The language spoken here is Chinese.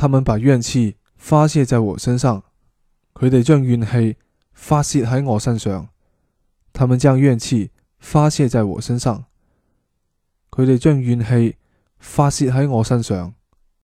他们把怨气发泄在我身上佢哋将怨气发泄喺我身上他们将怨气发泄在我身上佢哋将怨气发泄喺我身上。